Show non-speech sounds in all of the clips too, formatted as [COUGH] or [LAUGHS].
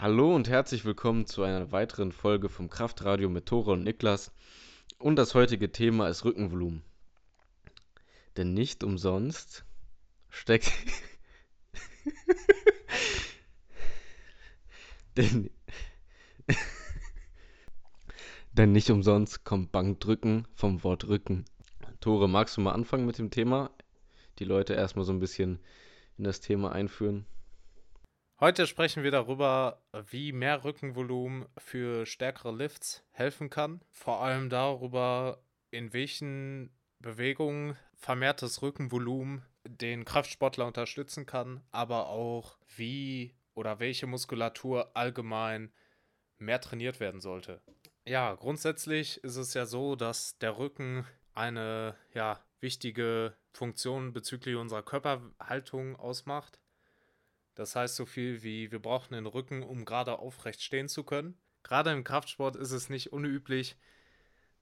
Hallo und herzlich willkommen zu einer weiteren Folge vom Kraftradio mit Tore und Niklas. Und das heutige Thema ist Rückenvolumen. Denn nicht umsonst steckt. [LAUGHS] denn, [LAUGHS] denn nicht umsonst kommt Bankdrücken vom Wort Rücken. Tore, magst du mal anfangen mit dem Thema? Die Leute erstmal so ein bisschen in das Thema einführen. Heute sprechen wir darüber, wie mehr Rückenvolumen für stärkere Lifts helfen kann. Vor allem darüber, in welchen Bewegungen vermehrtes Rückenvolumen den Kraftsportler unterstützen kann, aber auch wie oder welche Muskulatur allgemein mehr trainiert werden sollte. Ja, grundsätzlich ist es ja so, dass der Rücken eine ja, wichtige Funktion bezüglich unserer Körperhaltung ausmacht. Das heißt so viel wie, wir brauchen den Rücken, um gerade aufrecht stehen zu können. Gerade im Kraftsport ist es nicht unüblich,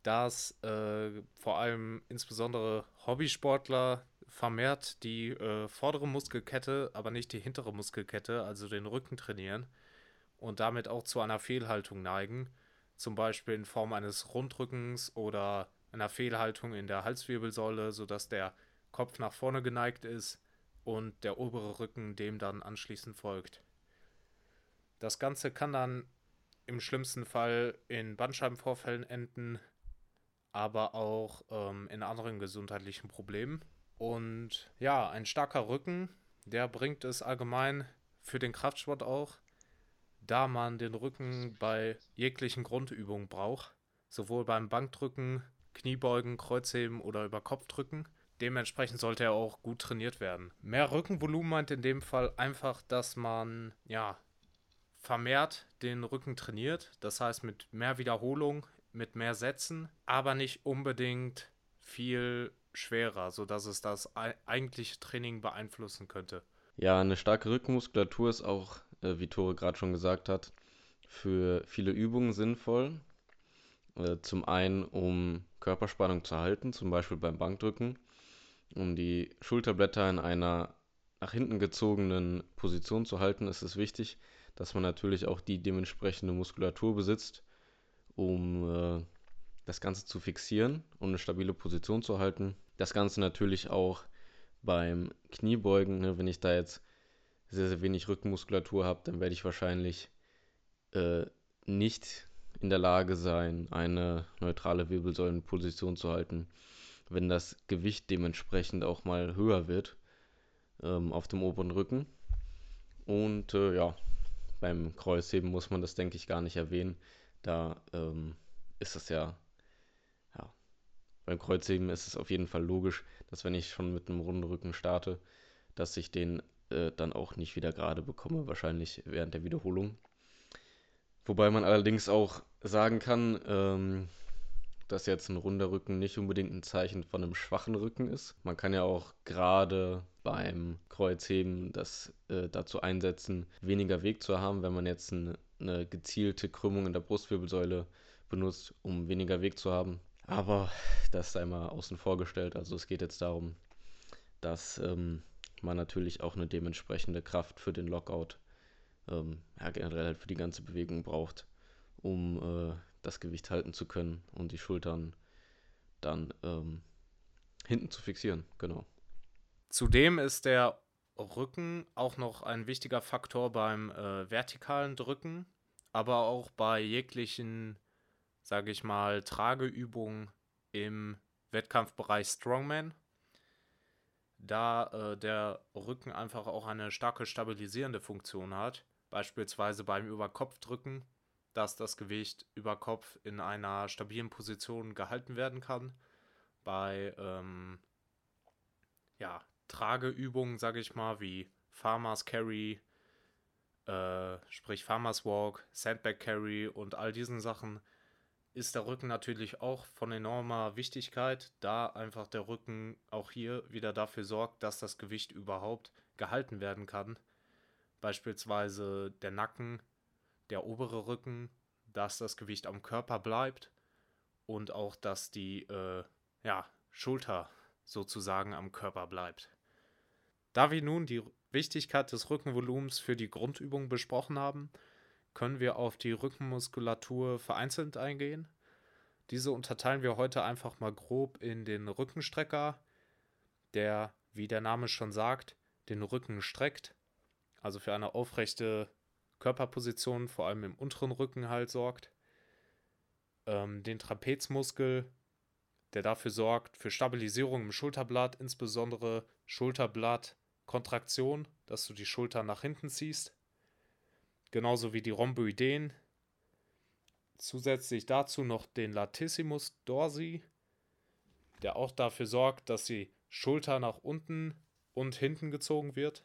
dass äh, vor allem insbesondere Hobbysportler vermehrt die äh, vordere Muskelkette, aber nicht die hintere Muskelkette, also den Rücken trainieren und damit auch zu einer Fehlhaltung neigen, zum Beispiel in Form eines Rundrückens oder einer Fehlhaltung in der Halswirbelsäule, sodass der Kopf nach vorne geneigt ist und der obere Rücken dem dann anschließend folgt. Das Ganze kann dann im schlimmsten Fall in Bandscheibenvorfällen enden, aber auch ähm, in anderen gesundheitlichen Problemen. Und ja, ein starker Rücken, der bringt es allgemein für den Kraftsport auch, da man den Rücken bei jeglichen Grundübungen braucht, sowohl beim Bankdrücken, Kniebeugen, Kreuzheben oder über Kopfdrücken. Dementsprechend sollte er auch gut trainiert werden. Mehr Rückenvolumen meint in dem Fall einfach, dass man ja vermehrt den Rücken trainiert. Das heißt mit mehr Wiederholung, mit mehr Sätzen, aber nicht unbedingt viel schwerer, sodass es das eigentliche Training beeinflussen könnte. Ja, eine starke Rückenmuskulatur ist auch, äh, wie Tore gerade schon gesagt hat, für viele Übungen sinnvoll. Äh, zum einen, um Körperspannung zu halten, zum Beispiel beim Bankdrücken um die Schulterblätter in einer nach hinten gezogenen Position zu halten, ist es wichtig, dass man natürlich auch die dementsprechende Muskulatur besitzt, um äh, das Ganze zu fixieren und eine stabile Position zu halten. Das Ganze natürlich auch beim Kniebeugen. Ne, wenn ich da jetzt sehr, sehr wenig Rückenmuskulatur habe, dann werde ich wahrscheinlich äh, nicht in der Lage sein, eine neutrale Wirbelsäulenposition zu halten wenn das Gewicht dementsprechend auch mal höher wird ähm, auf dem oberen Rücken. Und äh, ja, beim Kreuzheben muss man das, denke ich, gar nicht erwähnen. Da ähm, ist es ja, ja, beim Kreuzheben ist es auf jeden Fall logisch, dass wenn ich schon mit einem runden Rücken starte, dass ich den äh, dann auch nicht wieder gerade bekomme, wahrscheinlich während der Wiederholung. Wobei man allerdings auch sagen kann, ähm, dass jetzt ein runder Rücken nicht unbedingt ein Zeichen von einem schwachen Rücken ist. Man kann ja auch gerade beim Kreuzheben das äh, dazu einsetzen, weniger Weg zu haben, wenn man jetzt ein, eine gezielte Krümmung in der Brustwirbelsäule benutzt, um weniger Weg zu haben. Aber das sei mal außen vor gestellt. Also es geht jetzt darum, dass ähm, man natürlich auch eine dementsprechende Kraft für den Lockout, ähm, ja, generell halt für die ganze Bewegung braucht, um äh, das Gewicht halten zu können und die Schultern dann ähm, hinten zu fixieren. Genau. Zudem ist der Rücken auch noch ein wichtiger Faktor beim äh, vertikalen Drücken, aber auch bei jeglichen, sage ich mal, Trageübungen im Wettkampfbereich Strongman, da äh, der Rücken einfach auch eine starke stabilisierende Funktion hat, beispielsweise beim Überkopfdrücken dass das Gewicht über Kopf in einer stabilen Position gehalten werden kann. Bei ähm, ja, Trageübungen, sage ich mal, wie Farmers Carry, äh, sprich Farmers Walk, Sandbag Carry und all diesen Sachen, ist der Rücken natürlich auch von enormer Wichtigkeit, da einfach der Rücken auch hier wieder dafür sorgt, dass das Gewicht überhaupt gehalten werden kann. Beispielsweise der Nacken der obere Rücken, dass das Gewicht am Körper bleibt und auch, dass die äh, ja, Schulter sozusagen am Körper bleibt. Da wir nun die Wichtigkeit des Rückenvolumens für die Grundübung besprochen haben, können wir auf die Rückenmuskulatur vereinzelt eingehen. Diese unterteilen wir heute einfach mal grob in den Rückenstrecker, der, wie der Name schon sagt, den Rücken streckt, also für eine aufrechte Körperposition, vor allem im unteren Rücken halt sorgt. Ähm, den Trapezmuskel, der dafür sorgt, für Stabilisierung im Schulterblatt, insbesondere Schulterblattkontraktion, dass du die Schulter nach hinten ziehst. Genauso wie die Rhomboideen. Zusätzlich dazu noch den Latissimus dorsi, der auch dafür sorgt, dass die Schulter nach unten und hinten gezogen wird.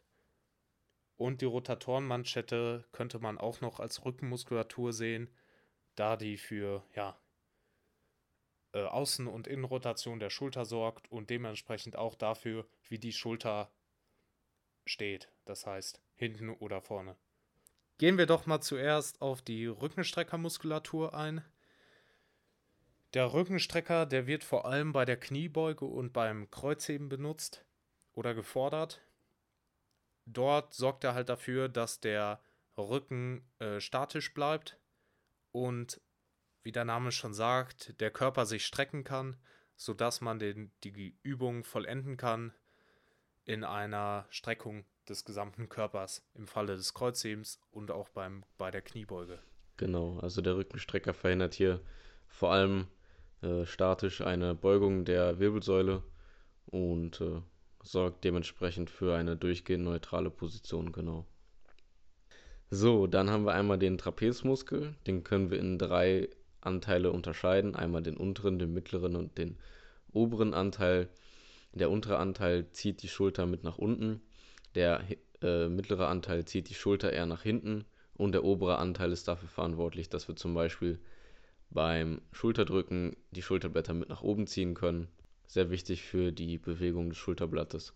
Und die Rotatorenmanschette könnte man auch noch als Rückenmuskulatur sehen, da die für ja, äh, Außen- und Innenrotation der Schulter sorgt und dementsprechend auch dafür, wie die Schulter steht, das heißt hinten oder vorne. Gehen wir doch mal zuerst auf die Rückenstreckermuskulatur ein. Der Rückenstrecker, der wird vor allem bei der Kniebeuge und beim Kreuzheben benutzt oder gefordert. Dort sorgt er halt dafür, dass der Rücken äh, statisch bleibt und wie der Name schon sagt, der Körper sich strecken kann, sodass man den, die Übung vollenden kann in einer Streckung des gesamten Körpers im Falle des Kreuzhebens und auch beim, bei der Kniebeuge. Genau, also der Rückenstrecker verhindert hier vor allem äh, statisch eine Beugung der Wirbelsäule und äh, sorgt dementsprechend für eine durchgehend neutrale Position, genau. So, dann haben wir einmal den Trapezmuskel, den können wir in drei Anteile unterscheiden. Einmal den unteren, den mittleren und den oberen Anteil. Der untere Anteil zieht die Schulter mit nach unten, der äh, mittlere Anteil zieht die Schulter eher nach hinten und der obere Anteil ist dafür verantwortlich, dass wir zum Beispiel beim Schulterdrücken die Schulterblätter mit nach oben ziehen können. Sehr wichtig für die Bewegung des Schulterblattes.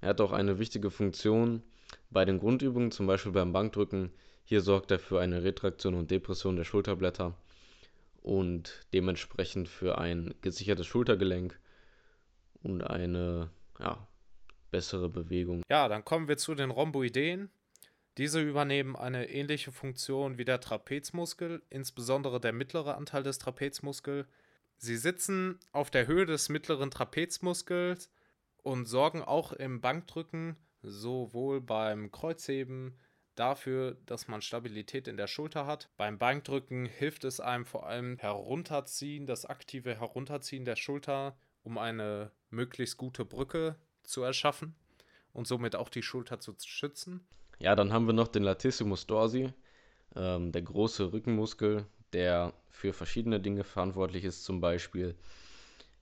Er hat auch eine wichtige Funktion bei den Grundübungen, zum Beispiel beim Bankdrücken. Hier sorgt er für eine Retraktion und Depression der Schulterblätter und dementsprechend für ein gesichertes Schultergelenk und eine ja, bessere Bewegung. Ja, dann kommen wir zu den Rhomboideen. Diese übernehmen eine ähnliche Funktion wie der Trapezmuskel, insbesondere der mittlere Anteil des Trapezmuskels. Sie sitzen auf der Höhe des mittleren Trapezmuskels und sorgen auch im Bankdrücken sowohl beim Kreuzheben dafür, dass man Stabilität in der Schulter hat. Beim Bankdrücken hilft es einem vor allem herunterziehen, das aktive Herunterziehen der Schulter, um eine möglichst gute Brücke zu erschaffen und somit auch die Schulter zu schützen. Ja, dann haben wir noch den Latissimus dorsi, ähm, der große Rückenmuskel, der für verschiedene Dinge verantwortlich ist. Zum Beispiel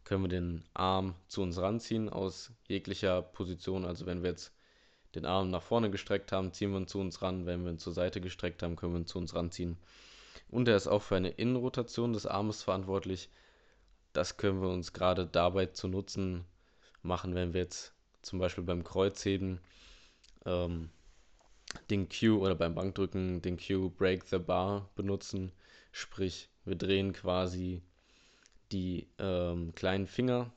können wir den Arm zu uns ranziehen aus jeglicher Position. Also wenn wir jetzt den Arm nach vorne gestreckt haben, ziehen wir ihn zu uns ran. Wenn wir ihn zur Seite gestreckt haben, können wir ihn zu uns ranziehen. Und er ist auch für eine Innenrotation des Armes verantwortlich. Das können wir uns gerade dabei zu Nutzen machen, wenn wir jetzt zum Beispiel beim Kreuzheben ähm, den Q oder beim Bankdrücken den Q Break the Bar benutzen. Sprich, wir drehen quasi die ähm, kleinen Finger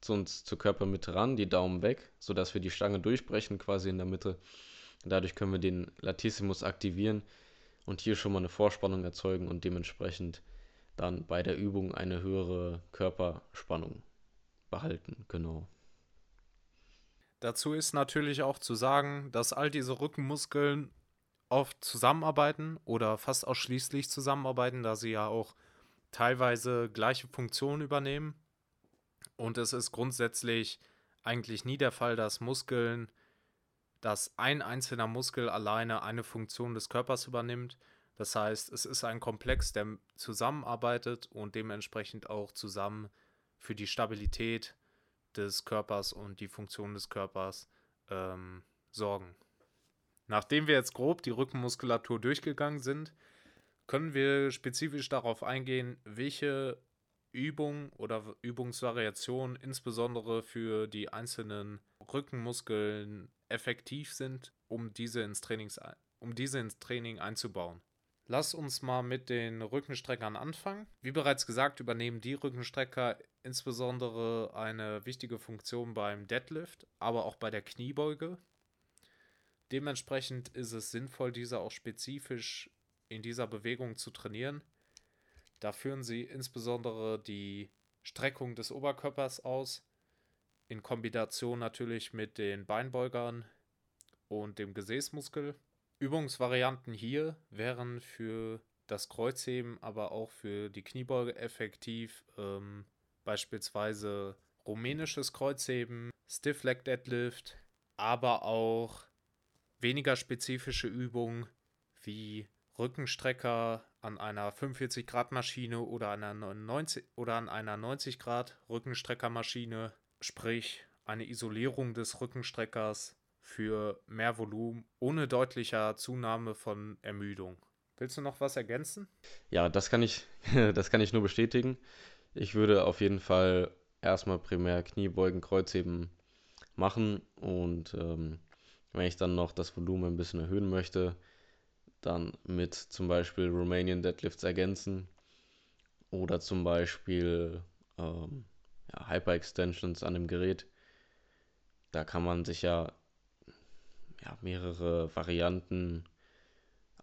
zu uns zur Körpermitte ran, die Daumen weg, sodass wir die Stange durchbrechen quasi in der Mitte. Dadurch können wir den Latissimus aktivieren und hier schon mal eine Vorspannung erzeugen und dementsprechend dann bei der Übung eine höhere Körperspannung behalten. Genau. Dazu ist natürlich auch zu sagen, dass all diese Rückenmuskeln oft zusammenarbeiten oder fast ausschließlich zusammenarbeiten, da sie ja auch teilweise gleiche Funktionen übernehmen. Und es ist grundsätzlich eigentlich nie der Fall, dass Muskeln, dass ein einzelner Muskel alleine eine Funktion des Körpers übernimmt. Das heißt, es ist ein Komplex, der zusammenarbeitet und dementsprechend auch zusammen für die Stabilität des Körpers und die Funktion des Körpers ähm, sorgen. Nachdem wir jetzt grob die Rückenmuskulatur durchgegangen sind, können wir spezifisch darauf eingehen, welche Übung oder Übungsvariation insbesondere für die einzelnen Rückenmuskeln effektiv sind, um diese ins, Trainings, um diese ins Training einzubauen. Lass uns mal mit den Rückenstreckern anfangen. Wie bereits gesagt, übernehmen die Rückenstrecker insbesondere eine wichtige Funktion beim Deadlift, aber auch bei der Kniebeuge. Dementsprechend ist es sinnvoll, diese auch spezifisch in dieser Bewegung zu trainieren. Da führen sie insbesondere die Streckung des Oberkörpers aus, in Kombination natürlich mit den Beinbeugern und dem Gesäßmuskel. Übungsvarianten hier wären für das Kreuzheben, aber auch für die Kniebeuge effektiv. Ähm, beispielsweise rumänisches Kreuzheben, Stiff Leg Deadlift, aber auch weniger spezifische Übungen wie Rückenstrecker an einer 45 Grad Maschine oder an einer 90 oder an einer 90 Grad Rückenstreckermaschine, sprich eine Isolierung des Rückenstreckers für mehr Volumen ohne deutlicher Zunahme von Ermüdung. Willst du noch was ergänzen? Ja, das kann ich, [LAUGHS] das kann ich nur bestätigen. Ich würde auf jeden Fall erstmal primär Kniebeugen, Kreuzheben machen und ähm, wenn ich dann noch das Volumen ein bisschen erhöhen möchte, dann mit zum Beispiel Romanian Deadlifts ergänzen oder zum Beispiel ähm, ja, Hyper-Extensions an dem Gerät. Da kann man sich ja, ja mehrere Varianten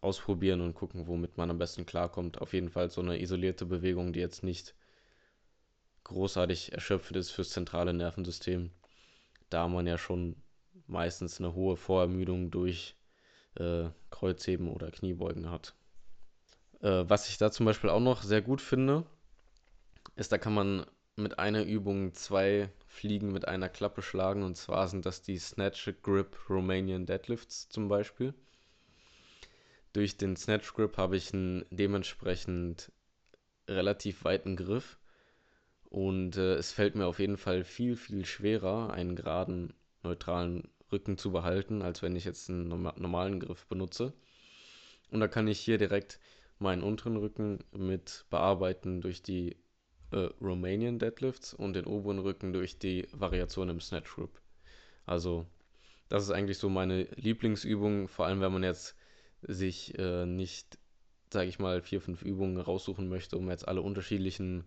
ausprobieren und gucken, womit man am besten klarkommt. Auf jeden Fall so eine isolierte Bewegung, die jetzt nicht großartig erschöpfend ist fürs zentrale Nervensystem, da man ja schon meistens eine hohe Vorermüdung durch äh, Kreuzheben oder Kniebeugen hat. Äh, was ich da zum Beispiel auch noch sehr gut finde, ist, da kann man mit einer Übung zwei Fliegen mit einer Klappe schlagen. Und zwar sind das die Snatch Grip Romanian Deadlifts zum Beispiel. Durch den Snatch Grip habe ich einen dementsprechend relativ weiten Griff. Und äh, es fällt mir auf jeden Fall viel, viel schwerer, einen geraden, neutralen Rücken zu behalten, als wenn ich jetzt einen normalen Griff benutze. Und da kann ich hier direkt meinen unteren Rücken mit bearbeiten durch die äh, Romanian Deadlifts und den oberen Rücken durch die Variation im Snatch Grip. Also das ist eigentlich so meine Lieblingsübung, vor allem wenn man jetzt sich äh, nicht, sage ich mal, vier, fünf Übungen raussuchen möchte, um jetzt alle unterschiedlichen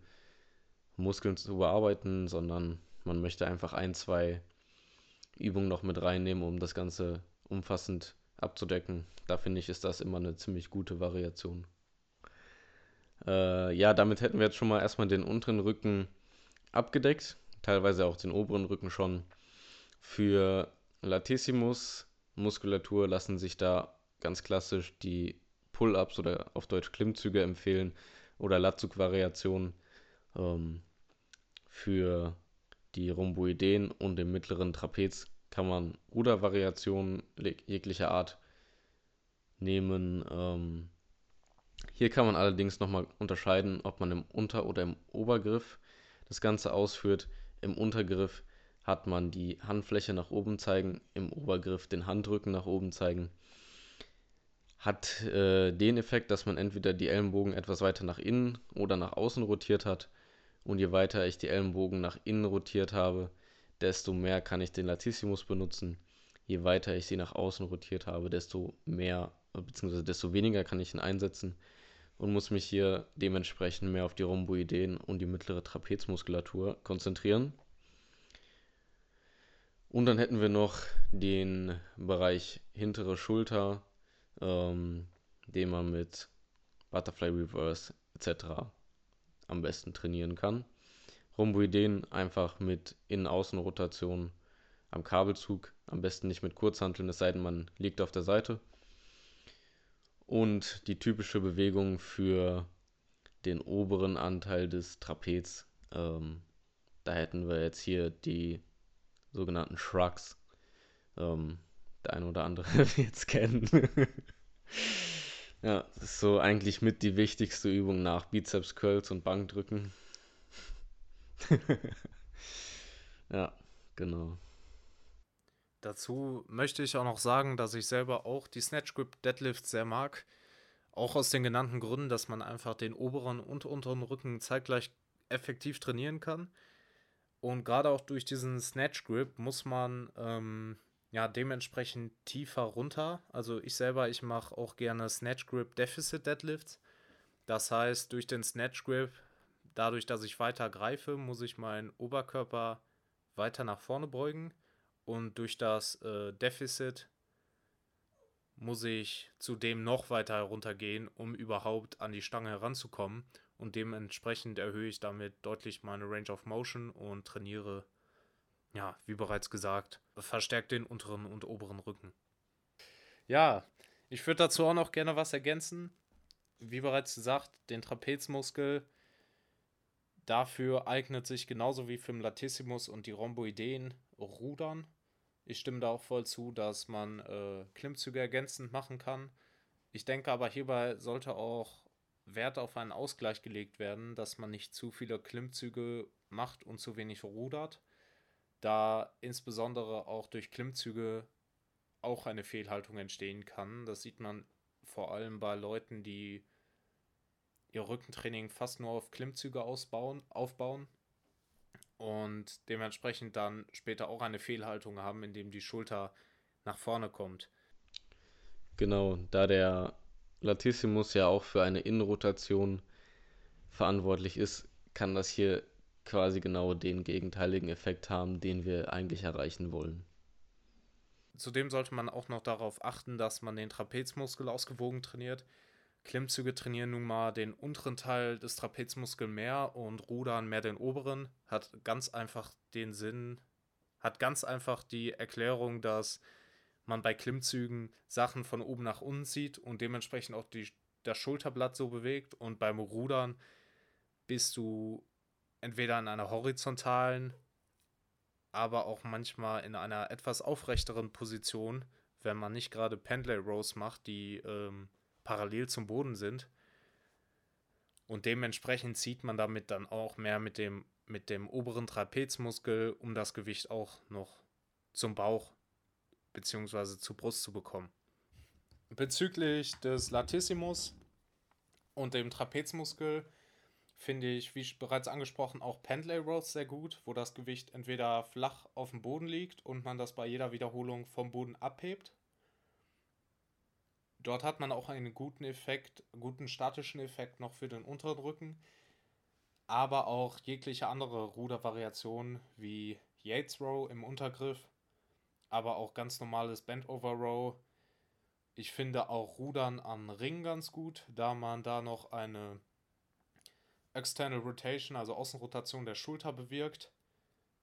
Muskeln zu bearbeiten, sondern man möchte einfach ein, zwei Übungen noch mit reinnehmen, um das Ganze umfassend abzudecken. Da finde ich, ist das immer eine ziemlich gute Variation. Äh, ja, damit hätten wir jetzt schon mal erstmal den unteren Rücken abgedeckt, teilweise auch den oberen Rücken schon. Für Latissimus Muskulatur lassen sich da ganz klassisch die Pull-ups oder auf Deutsch Klimmzüge empfehlen oder Latzug-Variationen ähm, für die Rhomboideen und im mittleren Trapez kann man Rudervariationen jeglicher Art nehmen. Ähm, hier kann man allerdings nochmal unterscheiden, ob man im Unter- oder im Obergriff das Ganze ausführt. Im Untergriff hat man die Handfläche nach oben zeigen, im Obergriff den Handrücken nach oben zeigen hat äh, den Effekt, dass man entweder die Ellenbogen etwas weiter nach innen oder nach außen rotiert hat. Und je weiter ich die Ellenbogen nach innen rotiert habe, desto mehr kann ich den Latissimus benutzen. Je weiter ich sie nach außen rotiert habe, desto mehr bzw. desto weniger kann ich ihn einsetzen und muss mich hier dementsprechend mehr auf die Rhomboideen und die mittlere Trapezmuskulatur konzentrieren. Und dann hätten wir noch den Bereich hintere Schulter, ähm, den man mit Butterfly Reverse etc. am besten trainieren kann. Rhomboideen einfach mit Innen-Außen-Rotation am Kabelzug, am besten nicht mit Kurzhanteln, es sei denn, man liegt auf der Seite. Und die typische Bewegung für den oberen Anteil des Trapez, ähm, da hätten wir jetzt hier die sogenannten Shrugs. Ähm, der eine oder andere [LAUGHS] wird es kennen. Ja, das ist so eigentlich mit die wichtigste Übung nach Bizeps Curls und Bankdrücken. [LAUGHS] ja, genau. Dazu möchte ich auch noch sagen, dass ich selber auch die Snatch Grip Deadlift sehr mag. Auch aus den genannten Gründen, dass man einfach den oberen und unteren Rücken zeitgleich effektiv trainieren kann. Und gerade auch durch diesen Snatch Grip muss man ähm, ja, dementsprechend tiefer runter. Also ich selber, ich mache auch gerne Snatch Grip Deficit Deadlifts. Das heißt, durch den Snatch Grip, dadurch, dass ich weiter greife, muss ich meinen Oberkörper weiter nach vorne beugen. Und durch das äh, Deficit muss ich zudem noch weiter heruntergehen, um überhaupt an die Stange heranzukommen. Und dementsprechend erhöhe ich damit deutlich meine Range of Motion und trainiere, ja, wie bereits gesagt, verstärkt den unteren und oberen Rücken. Ja, ich würde dazu auch noch gerne was ergänzen. Wie bereits gesagt, den Trapezmuskel. Dafür eignet sich genauso wie für den Latissimus und die Rhomboideen Rudern. Ich stimme da auch voll zu, dass man äh, Klimmzüge ergänzend machen kann. Ich denke aber hierbei sollte auch Wert auf einen Ausgleich gelegt werden, dass man nicht zu viele Klimmzüge macht und zu wenig rudert, da insbesondere auch durch Klimmzüge auch eine Fehlhaltung entstehen kann. Das sieht man vor allem bei Leuten, die ihr Rückentraining fast nur auf Klimmzüge ausbauen, aufbauen und dementsprechend dann später auch eine Fehlhaltung haben, indem die Schulter nach vorne kommt. Genau, da der Latissimus ja auch für eine Innenrotation verantwortlich ist, kann das hier quasi genau den gegenteiligen Effekt haben, den wir eigentlich erreichen wollen. Zudem sollte man auch noch darauf achten, dass man den Trapezmuskel ausgewogen trainiert. Klimmzüge trainieren nun mal den unteren Teil des Trapezmuskels mehr und Rudern mehr den oberen. Hat ganz einfach den Sinn, hat ganz einfach die Erklärung, dass man bei Klimmzügen Sachen von oben nach unten sieht und dementsprechend auch die, das Schulterblatt so bewegt. Und beim Rudern bist du entweder in einer horizontalen, aber auch manchmal in einer etwas aufrechteren Position, wenn man nicht gerade Pendlay Rows macht, die ähm, parallel zum Boden sind. Und dementsprechend zieht man damit dann auch mehr mit dem, mit dem oberen Trapezmuskel, um das Gewicht auch noch zum Bauch bzw. zur Brust zu bekommen. Bezüglich des Latissimus und dem Trapezmuskel finde ich, wie bereits angesprochen, auch Pendlay Rows sehr gut, wo das Gewicht entweder flach auf dem Boden liegt und man das bei jeder Wiederholung vom Boden abhebt Dort hat man auch einen guten Effekt, guten statischen Effekt noch für den unteren Rücken, aber auch jegliche andere Rudervariationen wie Yates Row im Untergriff, aber auch ganz normales Bend Over Row. Ich finde auch Rudern am Ring ganz gut, da man da noch eine External Rotation, also Außenrotation der Schulter bewirkt,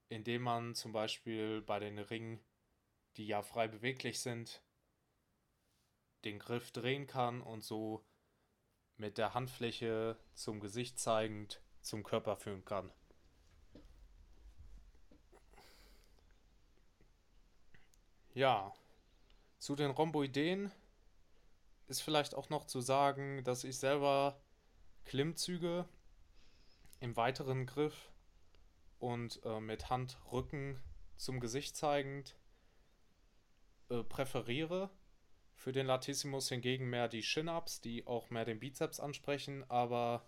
indem man zum Beispiel bei den Ringen, die ja frei beweglich sind, den Griff drehen kann und so mit der Handfläche zum Gesicht zeigend zum Körper führen kann. Ja, zu den Rhomboideen ist vielleicht auch noch zu sagen, dass ich selber Klimmzüge im weiteren Griff und äh, mit Handrücken zum Gesicht zeigend äh, präferiere für den Latissimus hingegen mehr die Chin-Ups, die auch mehr den Bizeps ansprechen, aber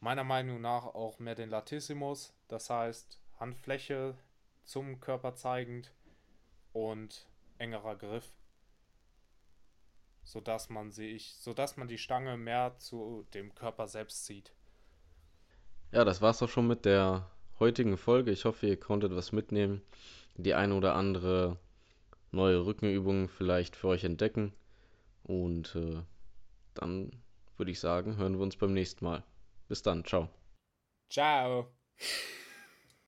meiner Meinung nach auch mehr den Latissimus, das heißt Handfläche zum Körper zeigend und engerer Griff, sodass man sich, sodass man die Stange mehr zu dem Körper selbst zieht. Ja, das war's auch schon mit der heutigen Folge. Ich hoffe, ihr konntet was mitnehmen, die eine oder andere neue Rückenübungen vielleicht für euch entdecken. Und äh, dann würde ich sagen, hören wir uns beim nächsten Mal. Bis dann, ciao. Ciao.